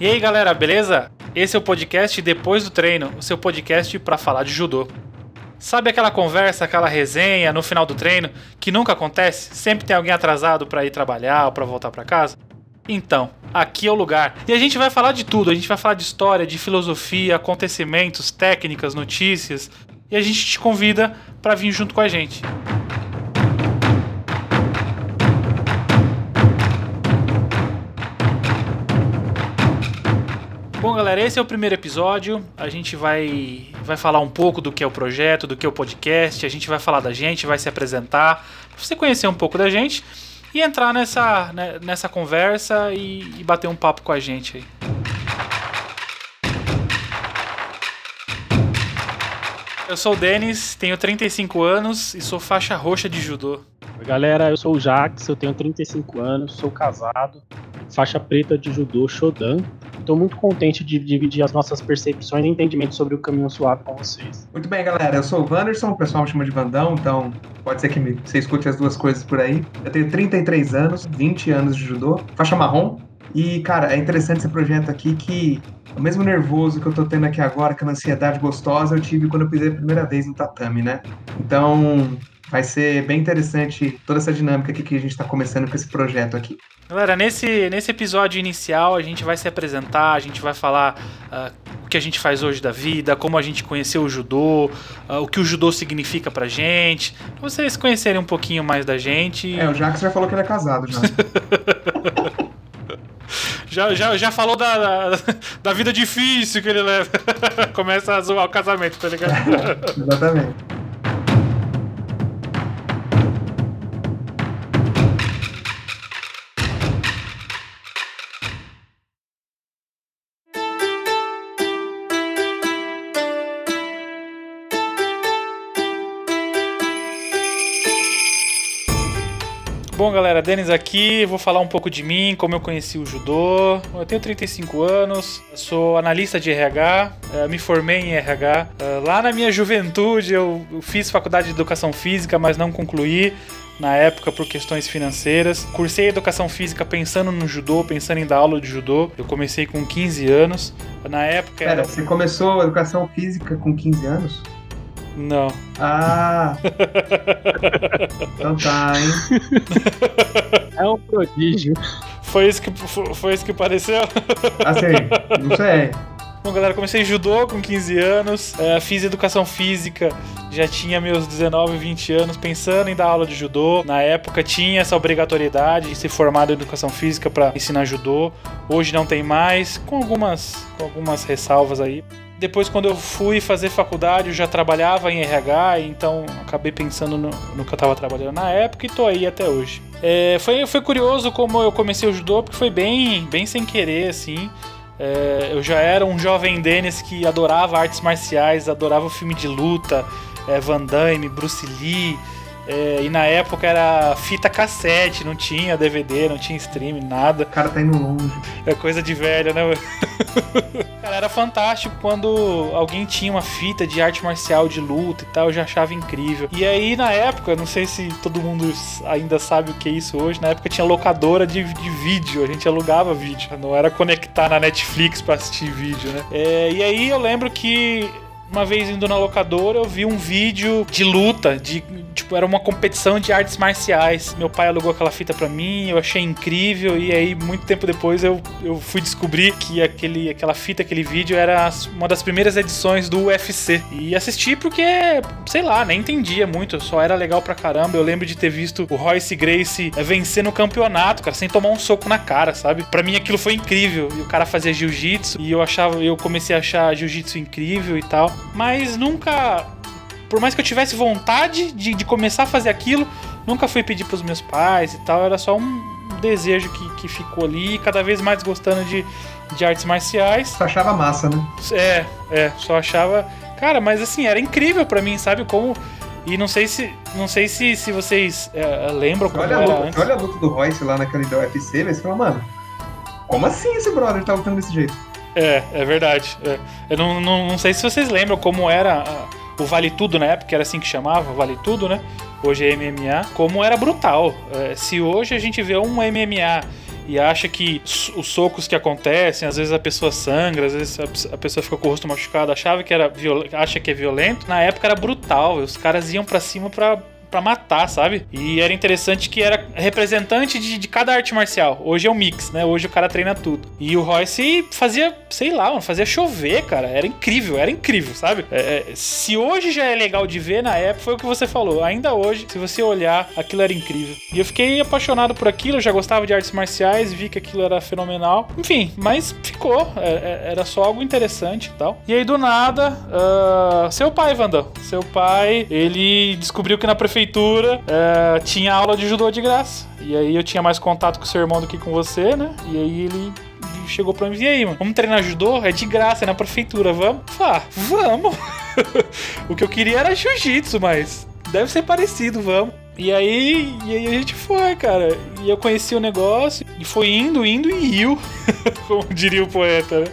E aí galera, beleza? Esse é o podcast Depois do Treino, o seu podcast para falar de judô. Sabe aquela conversa, aquela resenha no final do treino que nunca acontece? Sempre tem alguém atrasado para ir trabalhar ou para voltar para casa? Então, aqui é o lugar. E a gente vai falar de tudo, a gente vai falar de história, de filosofia, acontecimentos, técnicas, notícias, e a gente te convida para vir junto com a gente. Galera, esse é o primeiro episódio. A gente vai, vai falar um pouco do que é o projeto, do que é o podcast. A gente vai falar da gente, vai se apresentar, pra você conhecer um pouco da gente e entrar nessa, né, nessa conversa e, e bater um papo com a gente aí. Eu sou o Denis, tenho 35 anos e sou faixa roxa de judô. Galera, eu sou o Jax, eu tenho 35 anos, sou casado, faixa preta de judô Shodan. Estou muito contente de dividir as nossas percepções e entendimentos sobre o caminho suave com vocês. Muito bem, galera. Eu sou o Wanderson, o pessoal me chama de Vandão, então pode ser que me, você escute as duas coisas por aí. Eu tenho 33 anos, 20 anos de judô, faixa marrom. E, cara, é interessante esse projeto aqui que o mesmo nervoso que eu tô tendo aqui agora, aquela ansiedade gostosa, eu tive quando eu pisei a primeira vez no tatame, né? Então, vai ser bem interessante toda essa dinâmica aqui que a gente está começando com esse projeto aqui. Galera, nesse, nesse episódio inicial a gente vai se apresentar, a gente vai falar uh, o que a gente faz hoje da vida, como a gente conheceu o judô, uh, o que o judô significa pra gente, pra vocês conhecerem um pouquinho mais da gente. É, o Jax já falou que ele é casado já. já, já, já falou da, da, da, vida difícil que ele leva. Começa a zoar o casamento, tá ligado? Exatamente. Galera, Denis aqui, vou falar um pouco de mim, como eu conheci o judô. Eu tenho 35 anos, sou analista de RH, eh, me formei em RH. Eh, lá na minha juventude eu fiz faculdade de educação física, mas não concluí na época por questões financeiras. Cursei educação física pensando no judô, pensando em dar aula de judô. Eu comecei com 15 anos. Na época. Pera, era... você começou educação física com 15 anos? Não. Ah! então tá, hein? É um prodígio. Foi isso que, foi isso que pareceu? Ah, sei. Não sei. Bom, galera, comecei judô com 15 anos, é, fiz educação física, já tinha meus 19, 20 anos, pensando em dar aula de judô. Na época tinha essa obrigatoriedade de ser formado em educação física para ensinar judô. Hoje não tem mais, com algumas, com algumas ressalvas aí. Depois, quando eu fui fazer faculdade, eu já trabalhava em RH, então acabei pensando no, no que eu estava trabalhando na época e tô aí até hoje. É, foi, foi curioso como eu comecei o judô, porque foi bem, bem sem querer, assim. É, eu já era um jovem Dennis que adorava artes marciais, adorava filme de luta, é, Van Damme, Bruce Lee. É, e na época era fita cassete, não tinha DVD, não tinha streaming, nada. O cara tá indo longe. É coisa de velho, né? cara, era fantástico quando alguém tinha uma fita de arte marcial, de luta e tal, eu já achava incrível. E aí, na época, não sei se todo mundo ainda sabe o que é isso hoje, na época tinha locadora de, de vídeo, a gente alugava vídeo, não era conectar na Netflix pra assistir vídeo, né? É, e aí eu lembro que uma vez indo na locadora, eu vi um vídeo de luta, de tipo, era uma competição de artes marciais. Meu pai alugou aquela fita para mim, eu achei incrível e aí muito tempo depois eu, eu fui descobrir que aquele, aquela fita, aquele vídeo era uma das primeiras edições do UFC. E assisti porque, sei lá, nem entendia muito, só era legal pra caramba. Eu lembro de ter visto o Royce Grace vencer no campeonato, cara, sem tomar um soco na cara, sabe? Para mim aquilo foi incrível. E o cara fazia jiu-jitsu e eu achava, eu comecei a achar jiu-jitsu incrível e tal mas nunca. Por mais que eu tivesse vontade de, de começar a fazer aquilo, nunca fui pedir pros meus pais e tal, era só um desejo que, que ficou ali, cada vez mais gostando de, de artes marciais. Só achava massa, né? É, é, só achava. Cara, mas assim, era incrível para mim, sabe? Como. E não sei se. Não sei se, se vocês é, lembram como olha era luta, antes. Olha a luta do Royce lá naquele da UFC, você fala, mano, como assim esse brother tá lutando desse jeito? É, é verdade. É. Eu não, não, não, sei se vocês lembram como era a, o Vale Tudo na época, era assim que chamava, Vale Tudo, né? Hoje é MMA. Como era brutal. É, se hoje a gente vê um MMA e acha que os socos que acontecem, às vezes a pessoa sangra, às vezes a pessoa fica com o rosto machucado, achava que era acha que é violento. Na época era brutal, os caras iam para cima para para matar, sabe? E era interessante que era representante de, de, cada arte marcial. Hoje é um mix, né? Hoje o cara treina tudo. E o Royce fazia, sei lá, mano, fazia chover, cara. Era incrível, era incrível, sabe? É, é, se hoje já é legal de ver, na época foi o que você falou. Ainda hoje, se você olhar, aquilo era incrível. E eu fiquei apaixonado por aquilo, eu já gostava de artes marciais, vi que aquilo era fenomenal. Enfim, mas ficou. É, é era só algo interessante e tal. E aí, do nada, uh, seu pai, Vandão. Seu pai, ele descobriu que na prefeitura prefeitura, é, tinha aula de judô de graça. E aí eu tinha mais contato com o seu irmão do que com você, né? E aí ele chegou pra mim e aí, mano, vamos treinar judô? É de graça, é na prefeitura, vamos? Ah, vamos! o que eu queria era jiu-jitsu, mas deve ser parecido, vamos. E aí, e aí a gente foi, cara. E eu conheci o negócio e foi indo, indo e riu, como diria o poeta, né?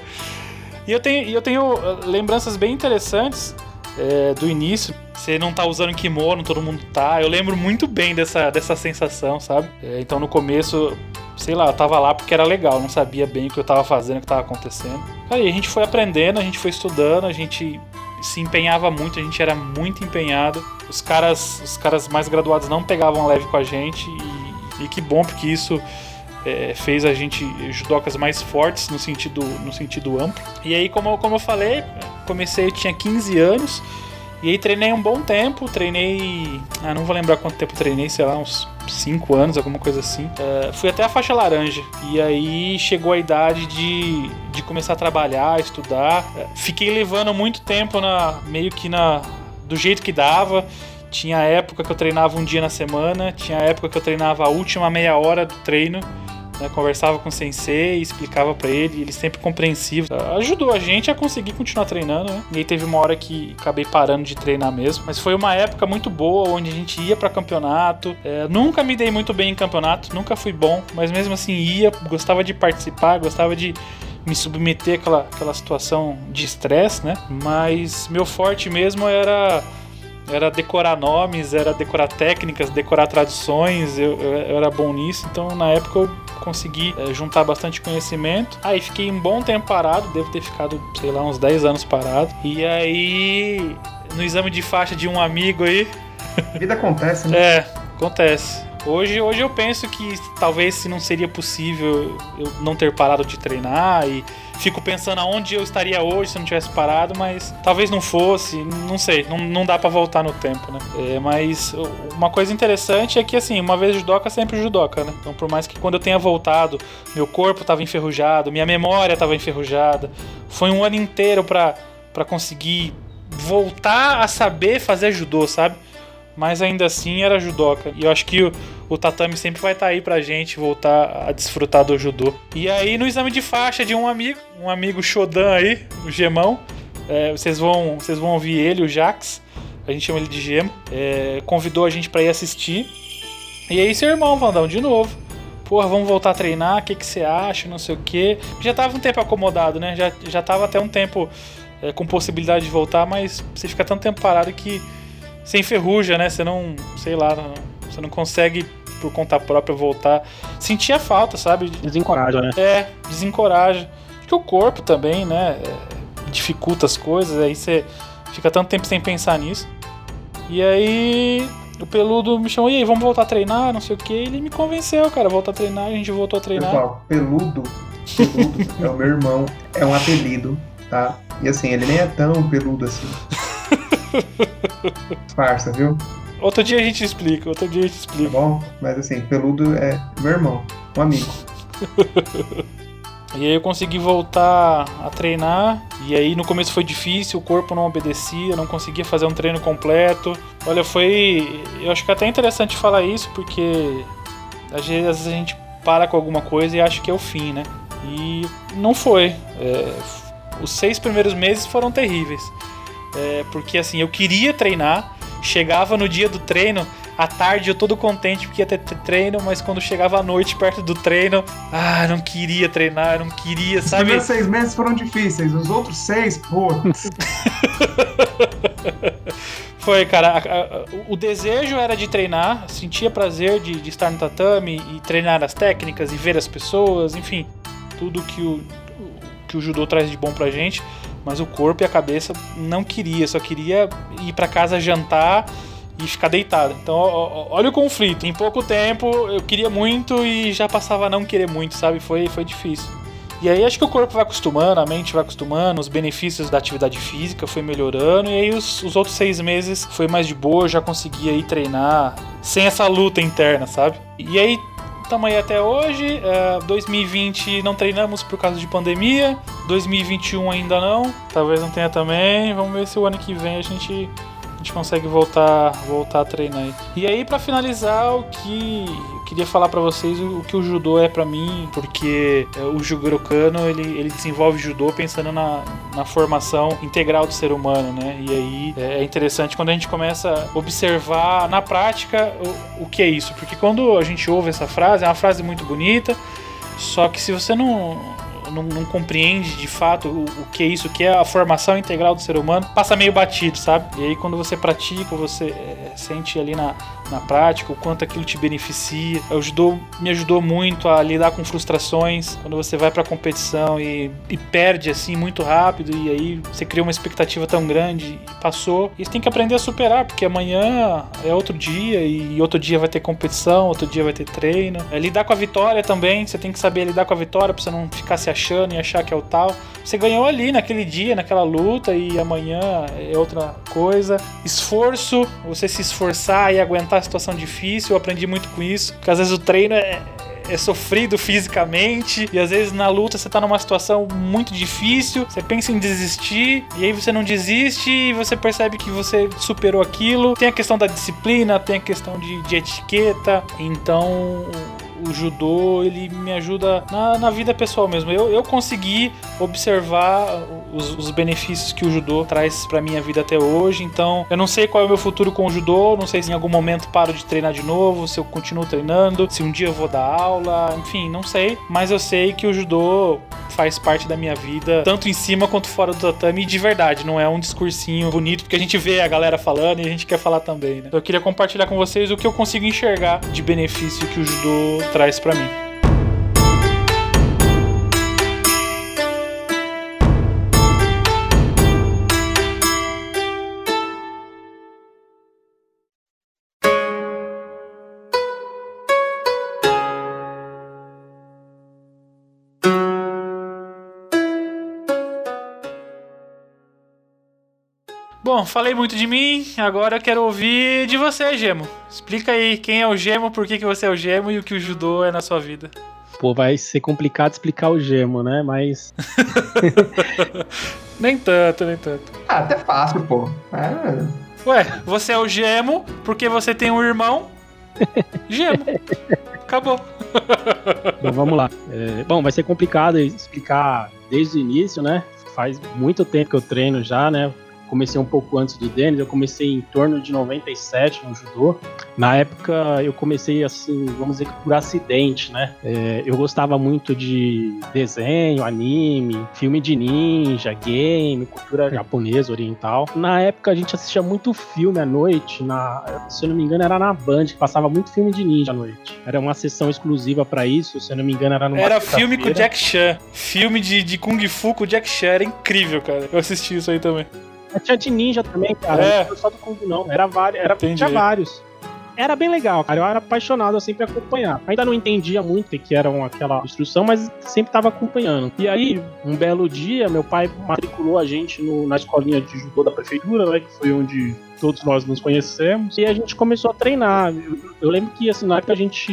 E eu tenho, eu tenho uh, lembranças bem interessantes é, do início. Você não tá usando kimono, todo mundo tá. Eu lembro muito bem dessa, dessa sensação, sabe? É, então no começo, sei lá, eu tava lá porque era legal, não sabia bem o que eu tava fazendo, o que tava acontecendo. Aí a gente foi aprendendo, a gente foi estudando, a gente se empenhava muito, a gente era muito empenhado. Os caras, os caras mais graduados não pegavam leve com a gente e, e que bom porque isso é, fez a gente judocas mais fortes no sentido, no sentido amplo. E aí, como, como eu falei, comecei, eu tinha 15 anos. E aí treinei um bom tempo, treinei. Ah, não vou lembrar quanto tempo treinei, sei lá, uns 5 anos, alguma coisa assim. Uh, fui até a faixa laranja. E aí chegou a idade de, de começar a trabalhar, estudar. Uh, fiquei levando muito tempo na. meio que na. do jeito que dava. Tinha época que eu treinava um dia na semana, tinha época que eu treinava a última meia hora do treino né, conversava com o sensei, explicava para ele, ele sempre compreensivo. Ajudou a gente a conseguir continuar treinando, né? E aí teve uma hora que acabei parando de treinar mesmo. Mas foi uma época muito boa, onde a gente ia para campeonato. É, nunca me dei muito bem em campeonato, nunca fui bom, mas mesmo assim ia, gostava de participar, gostava de me submeter àquela, àquela situação de estresse, né? Mas meu forte mesmo era era decorar nomes, era decorar técnicas, decorar traduções, eu, eu, eu era bom nisso, então na época eu consegui é, juntar bastante conhecimento. Aí fiquei um bom tempo parado, devo ter ficado, sei lá, uns 10 anos parado. E aí, no exame de faixa de um amigo aí. Vida acontece, né? É, acontece. Hoje, hoje eu penso que talvez se não seria possível eu não ter parado de treinar e fico pensando aonde eu estaria hoje se não tivesse parado, mas talvez não fosse, não sei, não, não dá para voltar no tempo, né? É, mas uma coisa interessante é que assim, uma vez judoca, sempre judoca, né? Então por mais que quando eu tenha voltado, meu corpo estava enferrujado, minha memória estava enferrujada, foi um ano inteiro para conseguir voltar a saber fazer judô, sabe? Mas ainda assim era judoca. E eu acho que o, o tatame sempre vai estar tá aí pra gente voltar a desfrutar do judô. E aí no exame de faixa de um amigo, um amigo Shodan aí, o Gemão, é, vocês, vão, vocês vão ouvir ele, o Jax, a gente chama ele de Gemo, é, convidou a gente para ir assistir. E aí seu irmão, Vandão, de novo. Porra, vamos voltar a treinar, o que, você acha, não sei o que. Já tava um tempo acomodado, né? Já, já tava até um tempo é, com possibilidade de voltar, mas você fica tanto tempo parado que você enferruja, né? Você não, sei lá, não, você não consegue por conta própria voltar. Sentia falta, sabe? Desencoraja, né? É, desencoraja. Porque o corpo também, né? É, dificulta as coisas, aí você fica tanto tempo sem pensar nisso. E aí o peludo me chamou, e aí, vamos voltar a treinar, não sei o que. Ele me convenceu, cara, voltar a treinar, a gente voltou a treinar. Pessoal, peludo, peludo é o meu irmão, é um apelido, tá? E assim, ele nem é tão peludo assim. Farsa, viu? Outro dia a gente explica, outro dia a gente explica. Tá bom? Mas assim, peludo é meu irmão, um amigo. e aí eu consegui voltar a treinar. E aí no começo foi difícil, o corpo não obedecia, não conseguia fazer um treino completo. Olha, foi. Eu acho que é até interessante falar isso, porque às vezes a gente para com alguma coisa e acha que é o fim, né? E não foi. É... Os seis primeiros meses foram terríveis. É, porque assim, eu queria treinar, chegava no dia do treino, à tarde eu todo contente porque ia ter treino, mas quando chegava à noite perto do treino, ah, não queria treinar, não queria, sabe? Os primeiros seis meses foram difíceis, os outros seis, pô. Foi, cara. A, a, o desejo era de treinar, sentia prazer de, de, estar no tatame e treinar as técnicas e ver as pessoas, enfim, tudo que o, que o judô traz de bom pra gente. Mas o corpo e a cabeça não queria, só queria ir para casa jantar e ficar deitado. Então, olha o conflito. Em pouco tempo eu queria muito e já passava a não querer muito, sabe? Foi, foi difícil. E aí acho que o corpo vai acostumando, a mente vai acostumando, os benefícios da atividade física foi melhorando, e aí os, os outros seis meses foi mais de boa, já conseguia ir treinar sem essa luta interna, sabe? E aí estamos aí até hoje. É, 2020 não treinamos por causa de pandemia. 2021 ainda não. Talvez não tenha também. Vamos ver se o ano que vem a gente gente consegue voltar, voltar a treinar aí. E aí, para finalizar, o que eu queria falar para vocês o, que o judô é para mim, porque é, o Jugoro Kano ele, ele desenvolve judô pensando na, na formação integral do ser humano, né? E aí é, é interessante quando a gente começa a observar na prática o, o que é isso, porque quando a gente ouve essa frase, é uma frase muito bonita, só que se você não não, não compreende de fato o, o, que é isso, o que é a formação integral do ser humano, passa meio batido, sabe? E aí quando você pratica, você é, sente ali na, na prática o quanto aquilo te beneficia. Ajudou, me ajudou muito a lidar com frustrações quando você vai pra competição e, e perde assim muito rápido e aí você cria uma expectativa tão grande e passou. E você tem que aprender a superar, porque amanhã é outro dia e outro dia vai ter competição, outro dia vai ter treino. É, lidar com a vitória também, você tem que saber lidar com a vitória pra você não ficar se achando e achar que é o tal. Você ganhou ali naquele dia, naquela luta e amanhã é outra coisa. Esforço, você se esforçar e aguentar situação difícil. Eu aprendi muito com isso, porque às vezes o treino é, é sofrido fisicamente e às vezes na luta você tá numa situação muito difícil, você pensa em desistir e aí você não desiste e você percebe que você superou aquilo. Tem a questão da disciplina, tem a questão de, de etiqueta, então o judô ele me ajuda na, na vida pessoal mesmo. Eu, eu consegui observar os, os benefícios que o judô traz para minha vida até hoje. Então, eu não sei qual é o meu futuro com o judô, não sei se em algum momento paro de treinar de novo, se eu continuo treinando, se um dia eu vou dar aula, enfim, não sei. Mas eu sei que o judô faz parte da minha vida, tanto em cima quanto fora do tatame, de verdade, não é um discursinho bonito, porque a gente vê a galera falando e a gente quer falar também, né? Eu queria compartilhar com vocês o que eu consigo enxergar de benefício que o judô traz para mim. Bom, falei muito de mim, agora eu quero ouvir de você, Gemo. Explica aí quem é o Gemo, por que, que você é o Gemo e o que o judô é na sua vida. Pô, vai ser complicado explicar o Gemo, né? Mas. nem tanto, nem tanto. Ah, até fácil, pô. É... Ué, você é o Gemo porque você tem um irmão. Gemo. Acabou. Bom, vamos lá. É, bom, vai ser complicado explicar desde o início, né? Faz muito tempo que eu treino já, né? Comecei um pouco antes do Denis, eu comecei em torno de 97 no judô. Na época eu comecei assim, vamos dizer que por acidente, né? É, eu gostava muito de desenho, anime, filme de ninja, game, cultura japonesa, oriental. Na época a gente assistia muito filme à noite, na, se eu não me engano era na Band, que passava muito filme de ninja à noite. Era uma sessão exclusiva para isso, se eu não me engano era no Era filme com o Jack Chan, filme de, de Kung Fu com o Jack Chan, era incrível, cara. Eu assisti isso aí também. Tinha de ninja também, cara. É. Não só do Kung, não. Era, vários, era tinha vários. Era bem legal, cara. Eu era apaixonado, eu sempre acompanhar. Ainda não entendia muito que era aquela instrução, mas sempre estava acompanhando. E aí, um belo dia, meu pai matriculou a gente no, na escolinha de judô da prefeitura, né? Que foi onde todos nós nos conhecemos, e a gente começou a treinar. Eu, eu, lembro que, assim, na época a gente.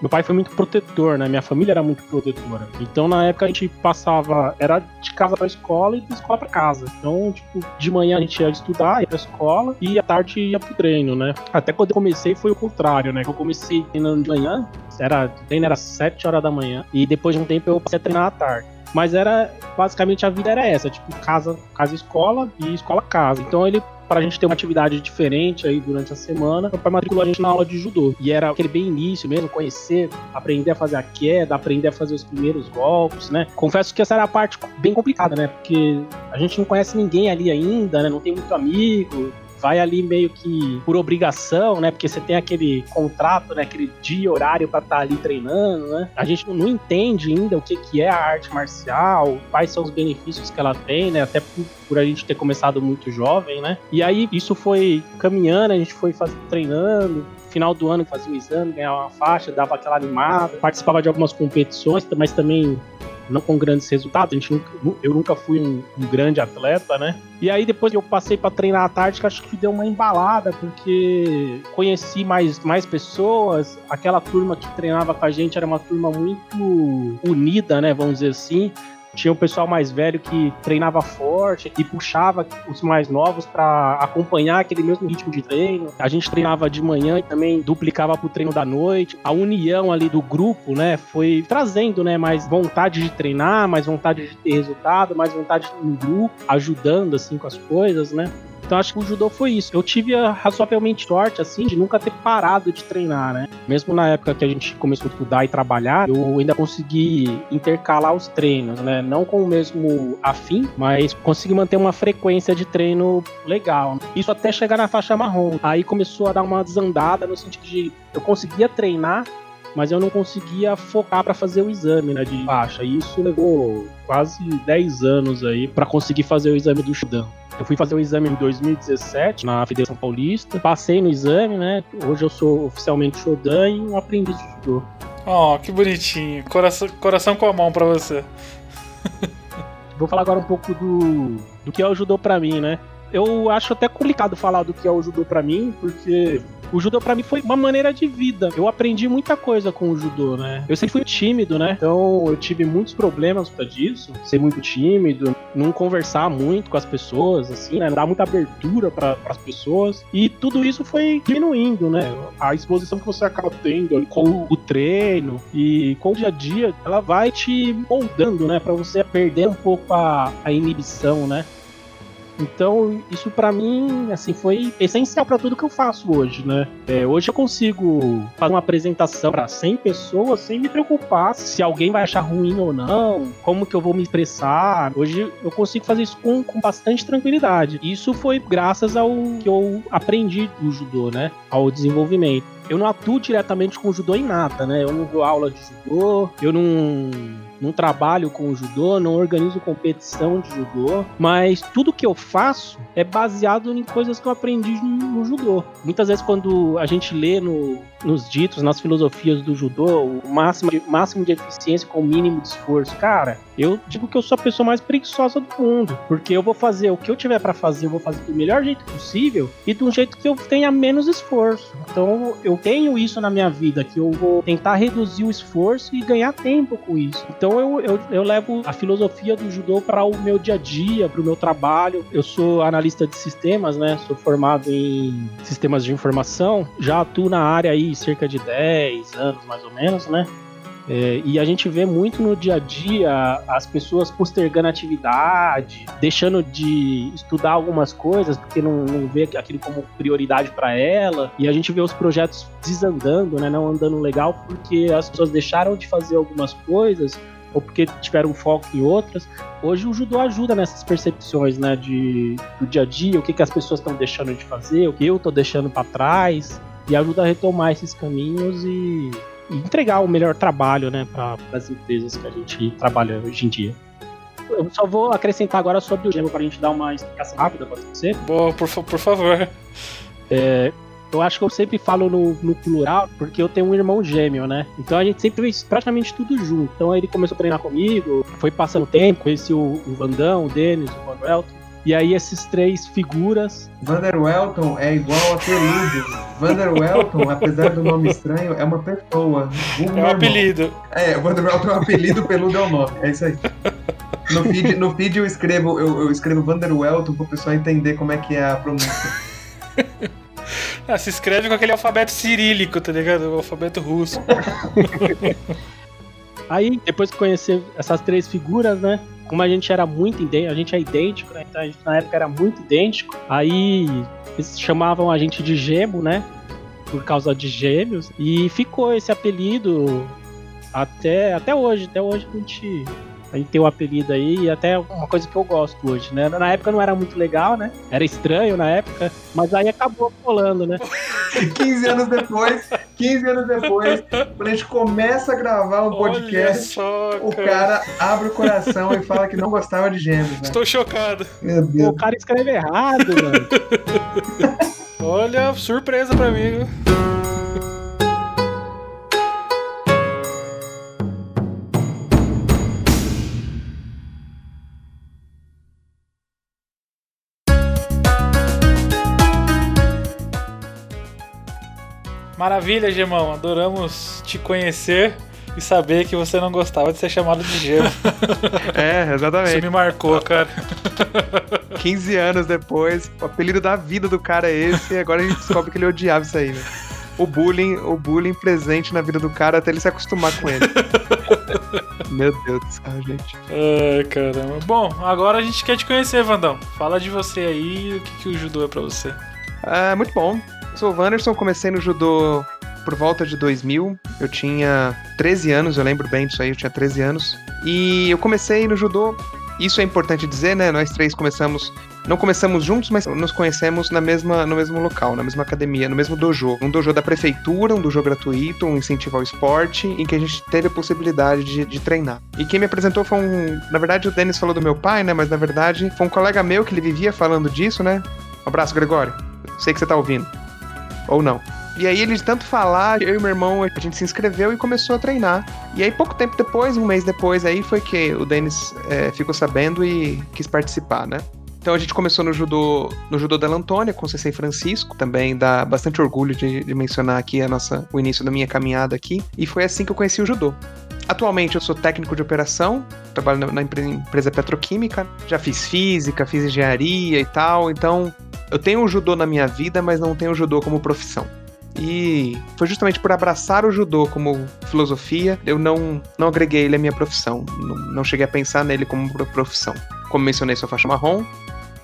Meu pai foi muito protetor, né? Minha família era muito protetora. Então, na época a gente passava. Era de casa pra escola e de escola pra casa. Então, tipo, de manhã a gente ia estudar, ia pra escola, e à tarde ia pro treino, né? Até quando eu comecei foi o contrário, né? Eu comecei treinando de manhã, era, o treino era 7 horas da manhã, e depois de um tempo eu passei a treinar à tarde. Mas era basicamente a vida era essa, tipo, casa, casa escola e escola casa. Então ele para a gente ter uma atividade diferente aí durante a semana, meu pai matriculou a gente na aula de judô. E era aquele bem início mesmo, conhecer, aprender a fazer a queda, aprender a fazer os primeiros golpes, né? Confesso que essa era a parte bem complicada, né? Porque a gente não conhece ninguém ali ainda, né? Não tem muito amigo, vai ali meio que por obrigação, né? Porque você tem aquele contrato, né? Aquele dia e horário para estar tá ali treinando, né? A gente não entende ainda o que, que é a arte marcial, quais são os benefícios que ela tem, né? Até por, por a gente ter começado muito jovem, né? E aí isso foi caminhando, a gente foi faz, treinando, final do ano fazia o exame, ganhava uma faixa, dava aquela animada, participava de algumas competições, mas também não com grandes resultados. A gente nunca, eu nunca fui um, um, grande atleta, né? E aí depois eu passei para treinar à tarde, que acho que deu uma embalada, porque conheci mais, mais pessoas. Aquela turma que treinava com a gente era uma turma muito unida, né? Vamos dizer assim. Tinha o pessoal mais velho que treinava forte e puxava os mais novos para acompanhar aquele mesmo ritmo de treino. A gente treinava de manhã e também duplicava pro treino da noite. A união ali do grupo, né, foi trazendo, né, mais vontade de treinar, mais vontade de ter resultado, mais vontade no grupo, ajudando assim com as coisas, né? Então acho que o judô foi isso. Eu tive a razoavelmente sorte, assim, de nunca ter parado de treinar, né? Mesmo na época que a gente começou a estudar e trabalhar, eu ainda consegui intercalar os treinos, né? Não com o mesmo afim, mas consegui manter uma frequência de treino legal. Isso até chegar na faixa marrom. Aí começou a dar uma desandada no sentido de eu conseguia treinar, mas eu não conseguia focar para fazer o exame né, de faixa. E isso levou quase 10 anos aí para conseguir fazer o exame do Shudan. Eu fui fazer o exame em 2017 na Federação Paulista, passei no exame, né? Hoje eu sou oficialmente Shodan e um aprendiz de judô. Oh, que bonitinho. Coração, coração com a mão para você. Vou falar agora um pouco do, do que é o judô para mim, né? Eu acho até complicado falar do que é o judô para mim, porque o judô para mim foi uma maneira de vida. Eu aprendi muita coisa com o judô, né? Eu sempre fui tímido, né? Então eu tive muitos problemas por causa disso. Ser muito tímido, não conversar muito com as pessoas, assim, né? Dar muita abertura para as pessoas. E tudo isso foi diminuindo, né? A exposição que você acaba tendo com o treino e com o dia a dia, ela vai te moldando, né? Para você perder um pouco a, a inibição, né? Então, isso para mim, assim, foi essencial para tudo que eu faço hoje, né? É, hoje eu consigo fazer uma apresentação para 100 pessoas sem me preocupar se alguém vai achar ruim ou não, como que eu vou me expressar. Hoje eu consigo fazer isso com, com bastante tranquilidade. Isso foi graças ao que eu aprendi do judô, né? Ao desenvolvimento. Eu não atuo diretamente com judô em nada, né? Eu não dou aula de judô, eu não não trabalho com judô, não organizo competição de judô, mas tudo que eu faço é baseado em coisas que eu aprendi no, judô. Muitas vezes quando a gente lê no, nos ditos, nas filosofias do judô, o máximo de, máximo de eficiência com o mínimo de esforço, cara, eu digo que eu sou a pessoa mais preguiçosa do mundo, porque eu vou fazer o que eu tiver para fazer, eu vou fazer do melhor jeito possível e de um jeito que eu tenha menos esforço. Então eu tenho isso na minha vida, que eu vou tentar reduzir o esforço e ganhar tempo com isso. Então eu, eu, eu levo a filosofia do judô para o meu dia a dia, para o meu trabalho. Eu sou analista de sistemas, né? Sou formado em sistemas de informação, já atuo na área aí cerca de 10 anos mais ou menos, né? É, e a gente vê muito no dia a dia as pessoas postergando atividade, deixando de estudar algumas coisas porque não, não vê aquilo como prioridade para ela. E a gente vê os projetos desandando, né, não andando legal porque as pessoas deixaram de fazer algumas coisas ou porque tiveram foco em outras. Hoje o judô ajuda nessas percepções, né, de, do dia a dia, o que, que as pessoas estão deixando de fazer, o que eu estou deixando para trás, e ajuda a retomar esses caminhos e e entregar o melhor trabalho né, para as empresas que a gente trabalha hoje em dia. Eu só vou acrescentar agora sobre o gêmeo para a gente dar uma explicação rápida, pode ser? Boa, por, por favor. É, eu acho que eu sempre falo no, no, plural, porque eu tenho um irmão gêmeo, né? Então a gente sempre fez praticamente tudo junto. Então ele começou a treinar comigo, foi passando tempo, conheci o, o Vandão, o Denis, o Manuel. E aí essas três figuras. Vander Welton é igual a peludo. Vander Welton, apesar do nome estranho, é uma pessoa. Um é um apelido. É, Vander Welton é um apelido, peludo é o nome. É isso aí. No feed, no feed eu escrevo, eu, eu escrevo Vander Welton pro pessoal entender como é que é a pronúncia. Ah, se escreve com aquele alfabeto cirílico, tá ligado? O alfabeto russo. Aí, depois que conhecer essas três figuras, né? como a gente era muito idêntico, a gente é idêntico, né? Então a gente na época era muito idêntico. Aí eles chamavam a gente de Gemo, né? Por causa de gêmeos. E ficou esse apelido até, até hoje. Até hoje a gente a gente tem o apelido aí e até uma coisa que eu gosto hoje, né? Na época não era muito legal, né? Era estranho na época, mas aí acabou rolando, né? 15 anos depois, 15 anos depois, quando a gente começa a gravar um podcast, só, cara. o cara abre o coração e fala que não gostava de gêmeos. Né? Estou chocado. Meu Deus. O cara escreve errado, mano. Olha, surpresa pra mim, viu? Maravilha, Gemão. Adoramos te conhecer e saber que você não gostava de ser chamado de Gemo. é, exatamente. Isso me marcou, cara. 15 anos depois, o apelido da vida do cara é esse, e agora a gente descobre que ele odiava isso aí, né? O bullying, o bullying presente na vida do cara até ele se acostumar com ele. Meu Deus do céu, gente. Ai, caramba. Bom, agora a gente quer te conhecer, Vandão. Fala de você aí, o que, que o judô é pra você. É, muito bom sou o Wanderson, comecei no judô por volta de 2000. Eu tinha 13 anos, eu lembro bem disso aí, eu tinha 13 anos. E eu comecei no judô, isso é importante dizer, né? Nós três começamos, não começamos juntos, mas nos conhecemos na mesma, no mesmo local, na mesma academia, no mesmo dojo. Um dojo da prefeitura, um dojo gratuito, um incentivo ao esporte, em que a gente teve a possibilidade de, de treinar. E quem me apresentou foi um. Na verdade, o Denis falou do meu pai, né? Mas na verdade, foi um colega meu que ele vivia falando disso, né? Um abraço, Gregório. Sei que você tá ouvindo. Ou não. E aí ele de tanto falar, eu e meu irmão, a gente se inscreveu e começou a treinar. E aí pouco tempo depois, um mês depois, aí foi que o Denis é, ficou sabendo e quis participar, né? Então a gente começou no judô, no judô da Antônia com o Sensei Francisco, também dá bastante orgulho de, de, mencionar aqui a nossa, o início da minha caminhada aqui, e foi assim que eu conheci o judô. Atualmente eu sou técnico de operação, trabalho na, na empresa petroquímica, já fiz física, fiz engenharia e tal, então eu tenho o judô na minha vida, mas não tenho o judô como profissão. E foi justamente por abraçar o judô como filosofia, eu não, não agreguei ele à minha profissão. Não, não cheguei a pensar nele como profissão. Como mencionei, sou faixa marrom.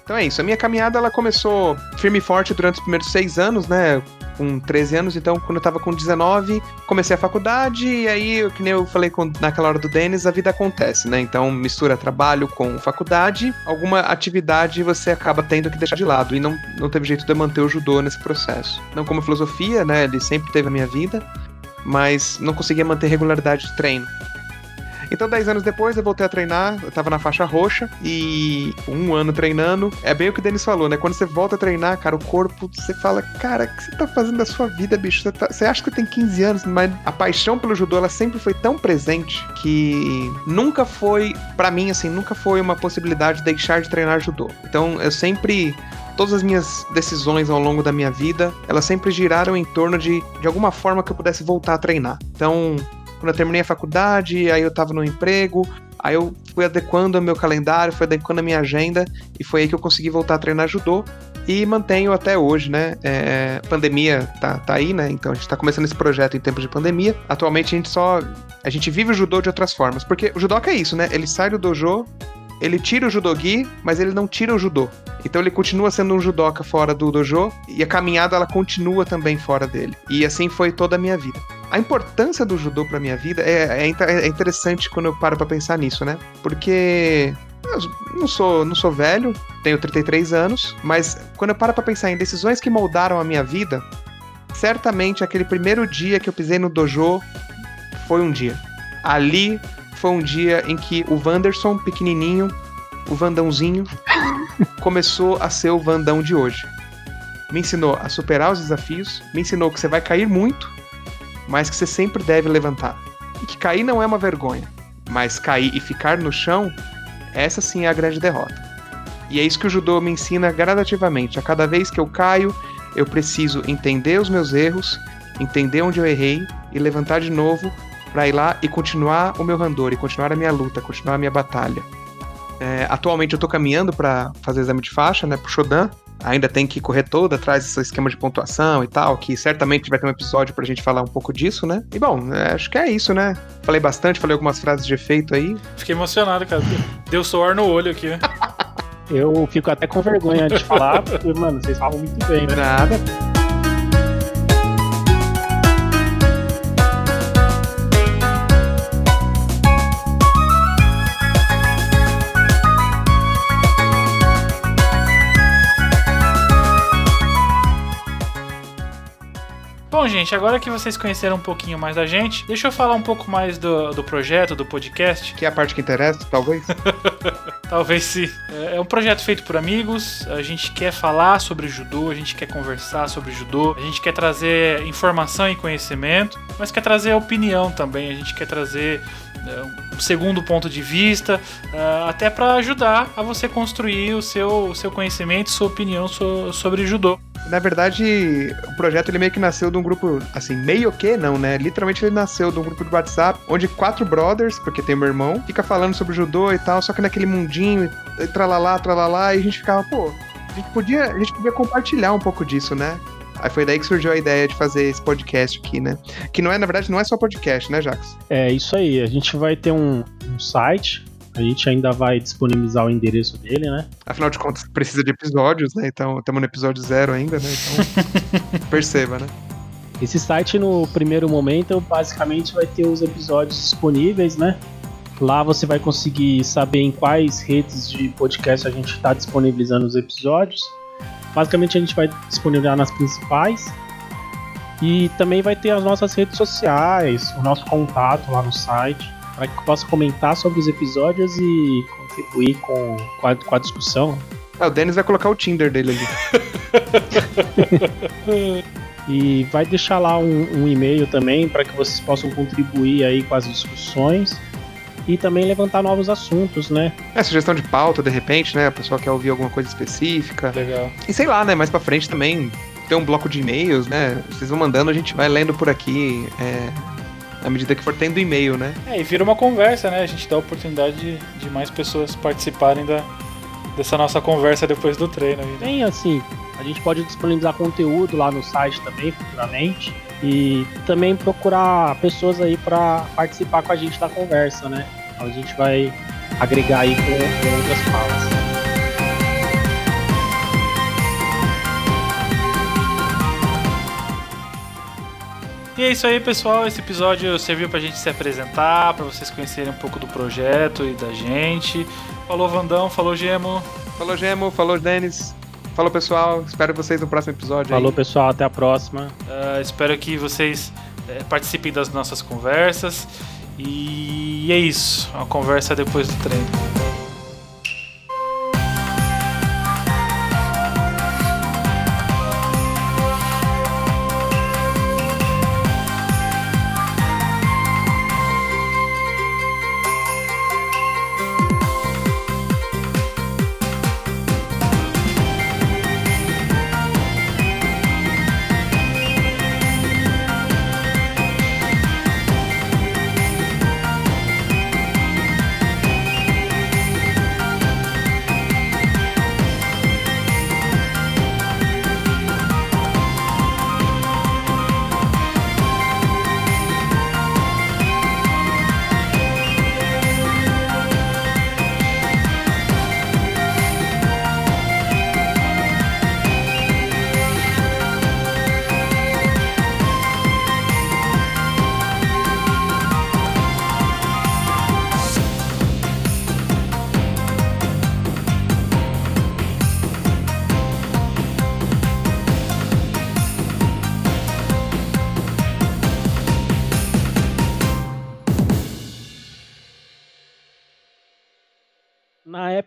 Então é isso. A minha caminhada ela começou firme e forte durante os primeiros seis anos, né? Com 13 anos, então quando eu tava com 19, comecei a faculdade e aí, que nem eu falei com, naquela hora do Denis, a vida acontece, né? Então mistura trabalho com faculdade, alguma atividade você acaba tendo que deixar de lado e não, não teve jeito de manter o judô nesse processo. Não como filosofia, né? Ele sempre teve a minha vida, mas não conseguia manter regularidade de treino. Então, 10 anos depois, eu voltei a treinar, eu tava na faixa roxa e um ano treinando. É bem o que o Denis falou, né? Quando você volta a treinar, cara, o corpo, você fala, cara, o que você tá fazendo da sua vida, bicho? Você, tá... você acha que tem 15 anos, mas a paixão pelo judô, ela sempre foi tão presente que nunca foi, para mim, assim, nunca foi uma possibilidade de deixar de treinar judô. Então, eu sempre todas as minhas decisões ao longo da minha vida, elas sempre giraram em torno de, de alguma forma que eu pudesse voltar a treinar. Então, quando eu terminei a faculdade, aí eu tava no emprego, aí eu fui adequando o meu calendário, fui adequando a minha agenda, e foi aí que eu consegui voltar a treinar judô. E mantenho até hoje, né? É, pandemia tá, tá aí, né? Então a gente tá começando esse projeto em tempos de pandemia. Atualmente a gente só. A gente vive o judô de outras formas. Porque o judoca é isso, né? Ele sai do dojo, ele tira o judogi, mas ele não tira o judô. Então ele continua sendo um judoca fora do dojo e a caminhada ela continua também fora dele. E assim foi toda a minha vida a importância do judô para minha vida é, é, é, interessante quando eu paro para pensar nisso, né? Porque eu não sou, não sou velho, tenho 33 anos, mas quando eu paro para pensar em decisões que moldaram a minha vida, certamente aquele primeiro dia que eu pisei no dojo foi um dia. Ali foi um dia em que o Wanderson, pequenininho, o Vandãozinho, começou a ser o Vandão de hoje. Me ensinou a superar os desafios, me ensinou que você vai cair muito, mas que você sempre deve levantar. E que cair não é uma vergonha, mas cair e ficar no chão, essa sim é a grande derrota. E é isso que o judô me ensina gradativamente. A cada vez que eu caio, eu preciso entender os meus erros, entender onde eu errei e levantar de novo para ir lá e continuar o meu randor, e continuar a minha luta, continuar a minha batalha. É, atualmente eu estou caminhando para fazer exame de faixa, né, pro Shodan, ainda tem que correr todo atrás desse esquema de pontuação e tal, que certamente vai ter um episódio pra gente falar um pouco disso, né? E bom, é, acho que é isso, né? Falei bastante, falei algumas frases de efeito aí. Fiquei emocionado, cara. Deu suor no olho aqui. Eu fico até com vergonha de falar, porque, mano, vocês falam muito bem, né? Nada. Gente, agora que vocês conheceram um pouquinho mais da gente, deixa eu falar um pouco mais do, do projeto, do podcast. Que é a parte que interessa, talvez? talvez sim. É, é um projeto feito por amigos, a gente quer falar sobre judô, a gente quer conversar sobre judô, a gente quer trazer informação e conhecimento, mas quer trazer opinião também, a gente quer trazer é, um segundo ponto de vista, uh, até para ajudar a você construir o seu, o seu conhecimento, sua opinião so, sobre judô. Na verdade, o projeto ele meio que nasceu de um grupo, assim, meio que não, né? Literalmente ele nasceu de um grupo de WhatsApp, onde quatro brothers, porque tem meu irmão, fica falando sobre judô e tal, só que naquele mundinho, e tralalá, tralalá, e a gente ficava, pô, a gente podia, a gente podia compartilhar um pouco disso, né? Aí foi daí que surgiu a ideia de fazer esse podcast aqui, né? Que não é, na verdade, não é só podcast, né, Jax? É isso aí. A gente vai ter um, um site a gente ainda vai disponibilizar o endereço dele, né? Afinal de contas, precisa de episódios, né? Então, estamos no episódio zero ainda, né? Então, perceba, né? Esse site, no primeiro momento, basicamente vai ter os episódios disponíveis, né? Lá você vai conseguir saber em quais redes de podcast a gente está disponibilizando os episódios. Basicamente, a gente vai disponibilizar nas principais. E também vai ter as nossas redes sociais, o nosso contato lá no site para que possa comentar sobre os episódios e contribuir com, com, a, com a discussão. Ah, o Denis vai colocar o Tinder dele ali. e vai deixar lá um, um e-mail também para que vocês possam contribuir aí com as discussões e também levantar novos assuntos, né? É, sugestão de pauta, de repente, né? A pessoa quer ouvir alguma coisa específica. Legal. E sei lá, né? Mais pra frente também tem um bloco de e-mails, né? Vocês vão mandando, a gente vai lendo por aqui. É, à medida que for tendo e-mail, né? É, e vira uma conversa, né? A gente dá a oportunidade de, de mais pessoas participarem da, dessa nossa conversa depois do treino. Aí, né? Tem, assim, a gente pode disponibilizar conteúdo lá no site também, futuramente. E também procurar pessoas aí para participar com a gente da conversa, né? Então a gente vai agregar aí com, com outras falas. E é isso aí, pessoal. Esse episódio serviu pra gente se apresentar, para vocês conhecerem um pouco do projeto e da gente. Falou, Vandão. Falou, Gemo. Falou, Gemo. Falou, Denis. Falou, pessoal. Espero vocês no próximo episódio. Falou, aí. pessoal. Até a próxima. Uh, espero que vocês uh, participem das nossas conversas. E é isso. Uma conversa depois do treino.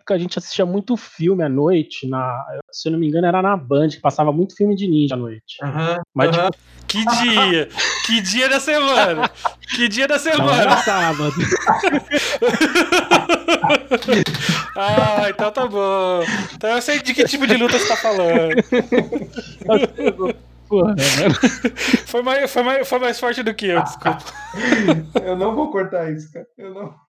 Época a gente assistia muito filme à noite, na, se eu não me engano, era na Band, que passava muito filme de ninja à noite. Uhum, Mas, uhum. Tipo, que dia! que dia da semana! Que dia da semana! Não era sábado. ah, então tá bom. Então eu sei de que tipo de luta você tá falando. Porra, né, foi, mais, foi, mais, foi mais forte do que eu, desculpa. eu não vou cortar isso, cara. Eu não.